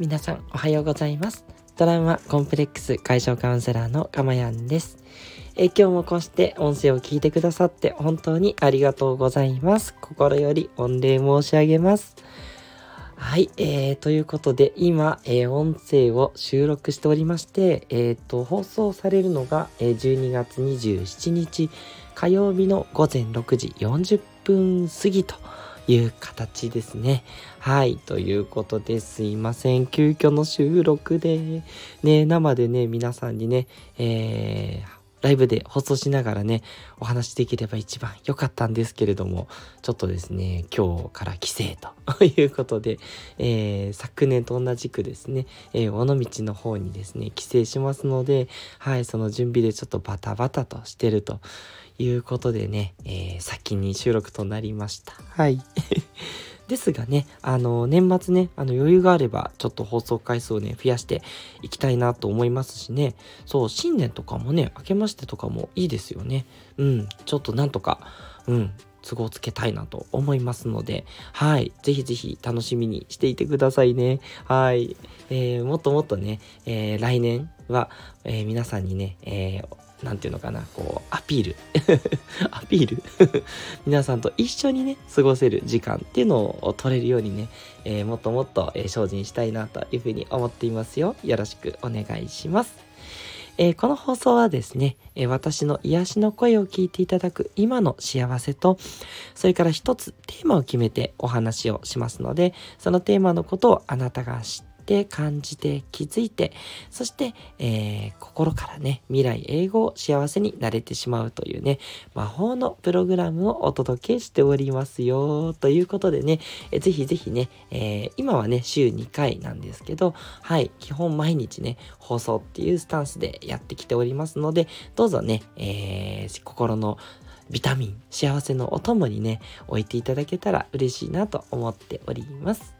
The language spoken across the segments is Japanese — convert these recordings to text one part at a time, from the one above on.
皆さんおはようございます。トラウマコンプレックス解消カウンセラーのかまやんです。え今日もこうして音声を聞いてくださって本当にありがとうございます。心より御礼申し上げます。はい、えー、ということで、今、えー、音声を収録しておりまして、え、ー、と、放送されるのが、えー、12月27日火曜日の午前6時40分過ぎという形ですね。はい。ということですいません。急遽の収録で、ね、生でね、皆さんにね、えー、ライブで放送しながらね、お話しできれば一番良かったんですけれども、ちょっとですね、今日から帰省と いうことで、えー、昨年と同じくですね、えー、尾道の方にですね、帰省しますので、はい、その準備でちょっとバタバタとしてるということでね、えー、先に収録となりました。はい。ですがね、あの、年末ね、あの余裕があれば、ちょっと放送回数をね、増やしていきたいなと思いますしね、そう、新年とかもね、明けましてとかもいいですよね。うん、ちょっとなんとか、うん、都合つけたいなと思いますので、はい。ぜひぜひ楽しみにしていてくださいね。はい。えー、もっともっとね、えー、来年は、えー、皆さんにね、えー、なんていうのかな、こう、アピール。アピール？皆さんと一緒にね、過ごせる時間っていうのを取れるようにね、えー、もっともっと、え、精進したいなというふうに思っていますよ。よろしくお願いします。えー、この放送はですね、え私の癒しの声を聞いていただく今の幸せと、それから一つテーマを決めてお話をしますので、そのテーマのことをあなたが知ってて感じて気づいてそして、えー、心からね未来英語を幸せになれてしまうというね魔法のプログラムをお届けしておりますよということでね、えー、ぜひぜひね、えー、今はね週2回なんですけどはい基本毎日ね放送っていうスタンスでやってきておりますのでどうぞね、えー、心のビタミン、幸せのお供にね、置いていただけたら嬉しいなと思っております。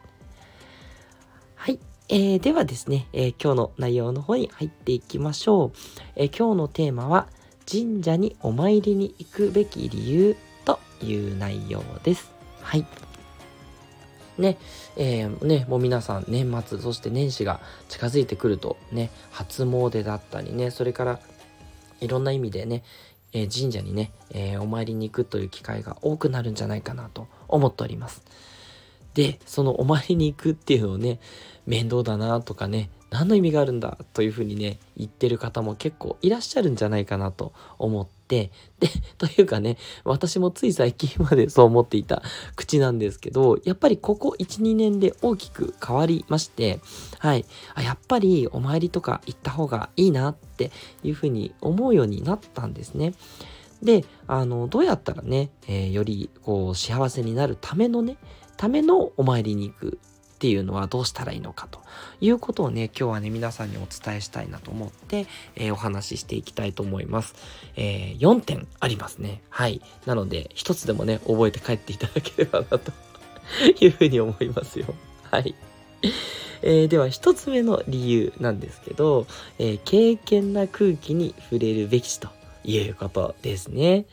えー、ではですね、えー、今日の内容の方に入っていきましょう。えー、今日のテーマは、神社にお参りに行くべき理由という内容です。はい。ね、えー、ね、もう皆さん年末、そして年始が近づいてくるとね、初詣だったりね、それからいろんな意味でね、えー、神社にね、えー、お参りに行くという機会が多くなるんじゃないかなと思っております。で、そのお参りに行くっていうのをね、面倒だなとかね、何の意味があるんだというふうにね、言ってる方も結構いらっしゃるんじゃないかなと思って、で、というかね、私もつい最近までそう思っていた口なんですけど、やっぱりここ1、2年で大きく変わりまして、はい、あやっぱりお参りとか行った方がいいなっていうふうに思うようになったんですね。で、あの、どうやったらね、えー、よりこう幸せになるためのね、ためのお参りに行くっていうのはどうしたらいいのかということをね、今日はね、皆さんにお伝えしたいなと思って、えー、お話ししていきたいと思います。えー、4点ありますね。はい。なので、一つでもね、覚えて帰っていただければなというふうに思いますよ。はい。えー、では一つ目の理由なんですけど、えー、経験な空気に触れるべきということですね。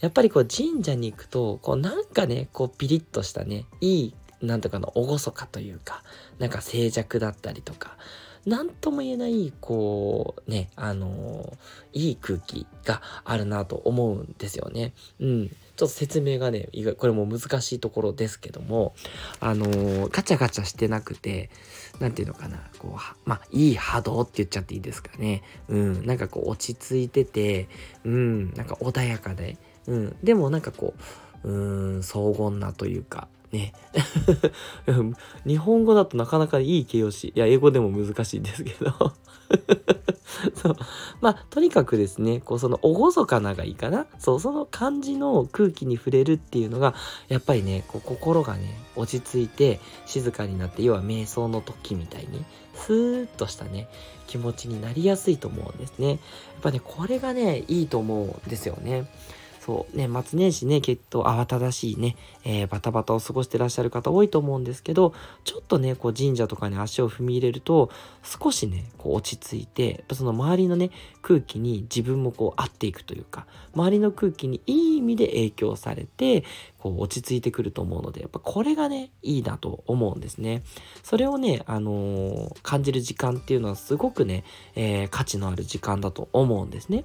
やっぱりこう神社に行くと、こうなんかね、こうピリッとしたね、いい、なんとかの厳かというか、なんか静寂だったりとか、なんとも言えない、こう、ね、あのー、いい空気があるなと思うんですよね。うん。ちょっと説明がね、これも難しいところですけども、あのー、ガチャガチャしてなくて、なんていうのかな、こう、まあ、いい波動って言っちゃっていいですかね。うん、なんかこう落ち着いてて、うん、なんか穏やかで、うん。でもなんかこう、うーん、荘厳なというか、ね。日本語だとなかなかいい形容詞。いや、英語でも難しいんですけど そう。まあ、とにかくですね、こう、その、厳かながいいかな。そう、その感じの空気に触れるっていうのが、やっぱりね、こう、心がね、落ち着いて、静かになって、要は瞑想の時みたいに、スーッとしたね、気持ちになりやすいと思うんですね。やっぱね、これがね、いいと思うんですよね。そう、ね、末年始ね、きっと慌ただしいね、えー、バタバタを過ごしてらっしゃる方多いと思うんですけど、ちょっとね、こう神社とかに足を踏み入れると、少しね、こう落ち着いて、やっぱその周りのね、空気に自分もこう合っていくというか、周りの空気にいい意味で影響されて、こう落ち着いてくると思うので、やっぱこれがね、いいなと思うんですね。それをね、あのー、感じる時間っていうのはすごくね、えー、価値のある時間だと思うんですね。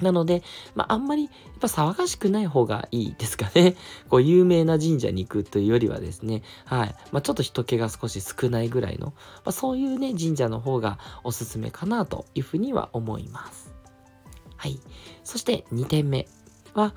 なので、まあ、あんまりやっぱ騒がしくない方がいいですかね。こう有名な神社に行くというよりはですね、はい。まあ、ちょっと人気が少し少ないぐらいの、まあ、そういうね、神社の方がおすすめかなというふうには思います。はい。そして2点目は、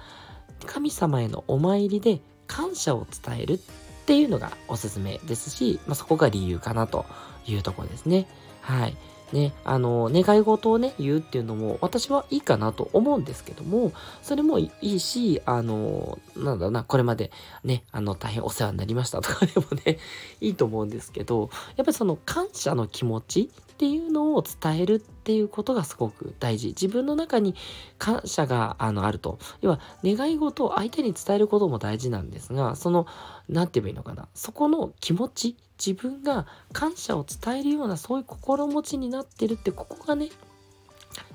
神様へのお参りで感謝を伝えるっていうのがおすすめですし、まあ、そこが理由かなというところですね。はい。ね、あの、願い事をね、言うっていうのも、私はいいかなと思うんですけども、それもいいし、あの、なんだろうな、これまでね、あの、大変お世話になりましたとかでもね、いいと思うんですけど、やっぱりその感謝の気持ちっていうのを伝えるっていうことがすごく大事。自分の中に感謝があのあると。要は、願い事を相手に伝えることも大事なんですが、その、なんて言えばいいのかな。そこの気持ち、自分が感謝を伝えるようなそういう心持ちになってるって、ここがね、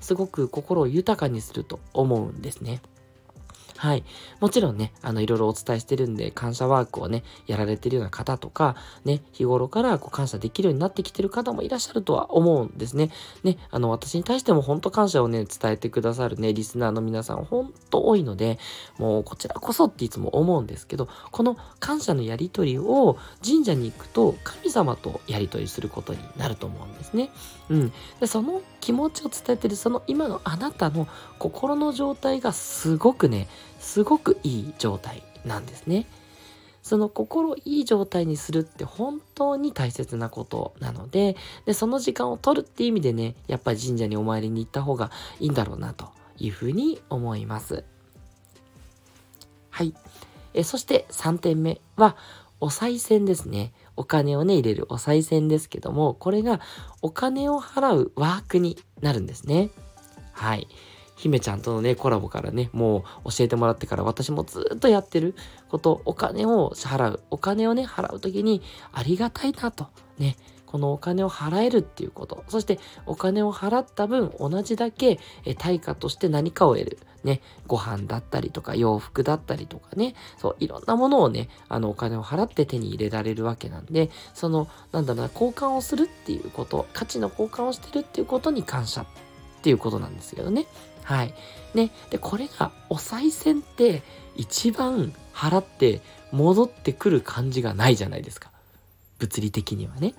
すごく心を豊かにすると思うんですね。はい。もちろんね、あの、いろいろお伝えしてるんで、感謝ワークをね、やられてるような方とか、ね、日頃からこう感謝できるようになってきてる方もいらっしゃるとは思うんですね。ね、あの、私に対しても本当感謝をね、伝えてくださるね、リスナーの皆さん、本当多いので、もうこちらこそっていつも思うんですけど、この感謝のやりとりを神社に行くと、神様とやりとりすることになると思うんですね。うん。で、その気持ちを伝えてる、その今のあなたの心の状態がすごくね、すごくいい状態なんですね。その心いい状態にするって本当に大切なことなので、で、その時間を取るっていう意味でね、やっぱり神社にお参りに行った方がいいんだろうなというふうに思います。はい。えそして3点目は、お賽銭ですね。お金をね、入れるお賽銭ですけども、これがお金を払うワークになるんですね。はい。姫ちゃんとのね、コラボからね、もう教えてもらってから私もずっとやってること、お金を支払う。お金をね、払うときにありがたいなと。ね、このお金を払えるっていうこと。そしてお金を払った分同じだけ対価として何かを得る。ね、ご飯だったりとか洋服だったりとかね、そう、いろんなものをね、あのお金を払って手に入れられるわけなんで、その、なんだろうな、交換をするっていうこと、価値の交換をしてるっていうことに感謝っていうことなんですけどね。はい。ね。で、これが、お賽銭って一番払って戻ってくる感じがないじゃないですか。物理的にはね。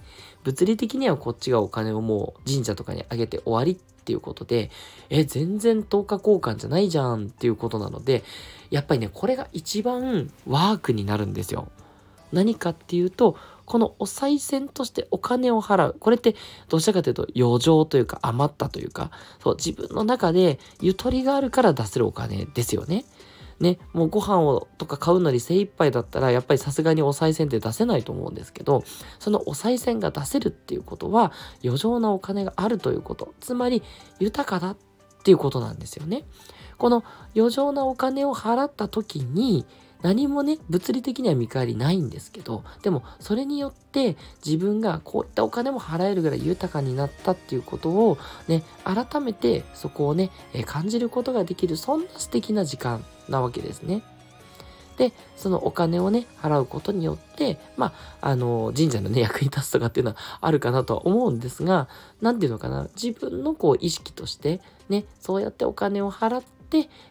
物理的にはこっちがお金をもう神社とかにあげて終わりっていうことで、え、全然10日交換じゃないじゃんっていうことなので、やっぱりね、これが一番ワークになるんですよ。何かっていうと、このお賽銭としてお金を払う。これってどちらかというと余剰というか余ったというか、そう、自分の中でゆとりがあるから出せるお金ですよね。ね、もうご飯をとか買うのに精一杯だったら、やっぱりさすがにお賽銭って出せないと思うんですけど、そのお賽銭が出せるっていうことは、余剰なお金があるということ。つまり、豊かだっていうことなんですよね。この余剰なお金を払った時に、何もね、物理的には見返りないんですけど、でもそれによって自分がこういったお金も払えるぐらい豊かになったっていうことをね、改めてそこをね、感じることができる、そんな素敵な時間なわけですね。で、そのお金をね、払うことによって、まあ、あの、神社のね、役に立つとかっていうのはあるかなとは思うんですが、なんていうのかな、自分のこう意識として、ね、そうやってお金を払って、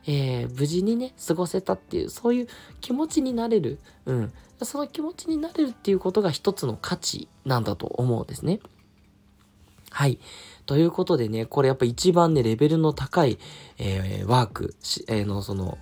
えー、無事にね、過ごせたっていう、そういう気持ちになれる。うん。その気持ちになれるっていうことが一つの価値なんだと思うんですね。はい。ということでね、これやっぱ一番ね、レベルの高い、えー、ワーク、えー、のその、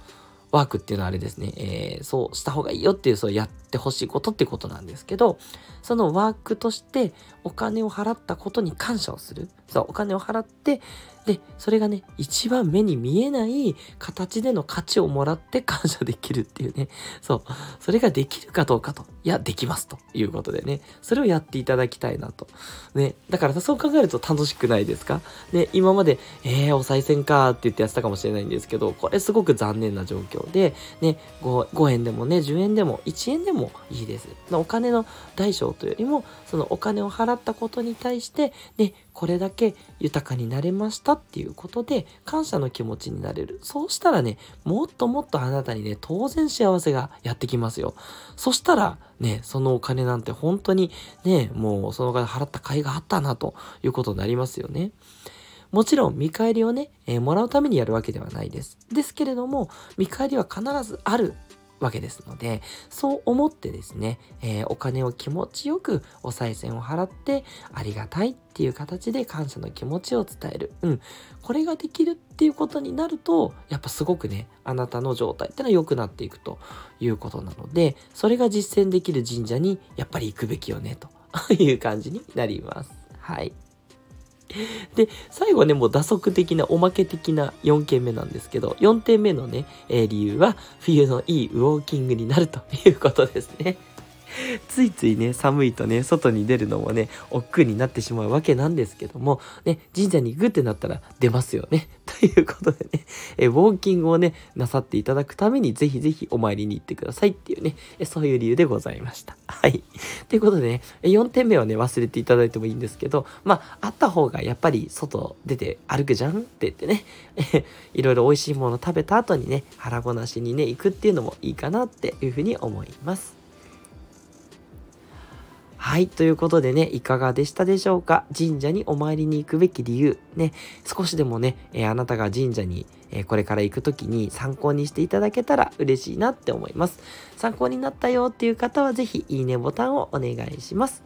ワークっていうのはあれですね、えー、そうした方がいいよっていう、そうやっってほしいことってことなんですけど、そのワークとしてお金を払ったことに感謝をする。そう、お金を払って、で、それがね、一番目に見えない形での価値をもらって感謝できるっていうね。そう。それができるかどうかと。いや、できますということでね。それをやっていただきたいなと。ね。だからそう考えると楽しくないですか？ね、今まで、えー、お賽銭かって言ってやってたかもしれないんですけど、これすごく残念な状況で、ね、5, 5円でもね、10円でも1円でもいいです。お金の大小というよりも、そのお金を払ったことに対して、ね、これだけ豊かになれましたっていうことで感謝の気持ちになれる。そうしたらね、もっともっとあなたにね、当然幸せがやってきますよ。そしたらね、そのお金なんて本当にね、もうそのお金払った甲斐があったなということになりますよね。もちろん見返りをね、えー、もらうためにやるわけではないです。ですけれども、見返りは必ずあるわけですので、そう思ってですね、えー、お金を気持ちよくお賽銭を払ってありがたいっていう形で感謝の気持ちを伝える。うん。これができるっていうことになると、やっぱすごくね、あなたの状態ってのは良くなっていくということなので、それが実践できる神社にやっぱり行くべきよね、という感じになります。はい。で、最後ね、もう打足的な、おまけ的な4件目なんですけど、4点目のね、えー、理由は、冬のいいウォーキングになるということですね。ついついね、寒いとね、外に出るのもね、億劫になってしまうわけなんですけども、ね、神社に行くってなったら出ますよね。ということでね、えウォーキングをね、なさっていただくために、ぜひぜひお参りに行ってくださいっていうね、えそういう理由でございました。はい。ということでね、4点目はね、忘れていただいてもいいんですけど、まあ、あった方がやっぱり外出て歩くじゃんって言ってね、いろいろ美味しいもの食べた後にね、腹ごなしにね、行くっていうのもいいかなっていうふうに思います。はい。ということでね、いかがでしたでしょうか？神社にお参りに行くべき理由。ね、少しでもね、えー、あなたが神社に、えー、これから行く時に参考にしていただけたら嬉しいなって思います。参考になったよっていう方はぜひいいねボタンをお願いします。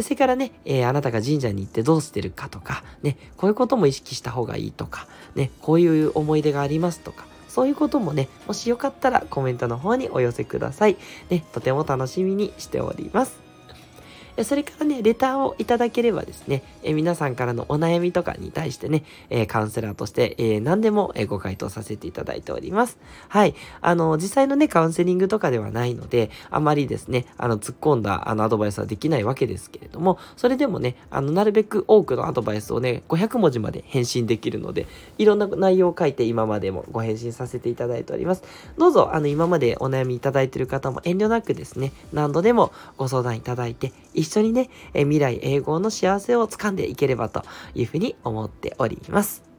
それからね、えー、あなたが神社に行ってどうしてるかとか、ね、こういうことも意識した方がいいとか、ね、こういう思い出がありますとか、そういうこともね、もしよかったらコメントの方にお寄せください。ね、とても楽しみにしております。それからね、レターをいただければですね、え皆さんからのお悩みとかに対してね、えカウンセラーとして、え何でも、えご回答させていただいております。はい。あの、実際のね、カウンセリングとかではないので、あまりですね、あの、突っ込んだ、あの、アドバイスはできないわけですけれども、それでもね、あの、なるべく多くのアドバイスをね、500文字まで返信できるので、いろんな内容を書いて今までもご返信させていただいております。どうぞ、あの、今までお悩みいただいている方も遠慮なくですね、何度でもご相談いただいて、一緒にね、え未来永劫の幸せを掴んでいければというふうに思っております。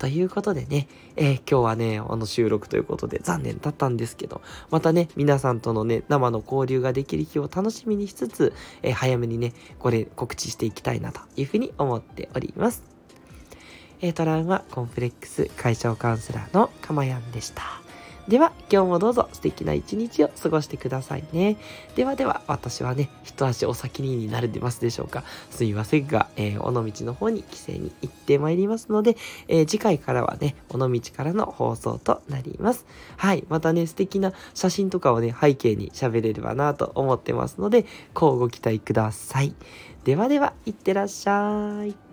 ということでね、えー、今日はね、あの収録ということで残念だったんですけど、またね、皆さんとのね、生の交流ができる日を楽しみにしつつ、えー、早めにね、これ告知していきたいなというふうに思っております。えー、トラウマコンプレックス解消カウンセラーのかまやんでした。では、今日もどうぞ素敵な一日を過ごしてくださいね。ではでは、私はね、一足お先にになれてますでしょうか。すいませんが、えー、尾道の方に帰省に行ってまいりますので、えー、次回からはね、尾道からの放送となります。はい。またね、素敵な写真とかをね、背景に喋れればなと思ってますので、こうご期待ください。ではでは、いってらっしゃい。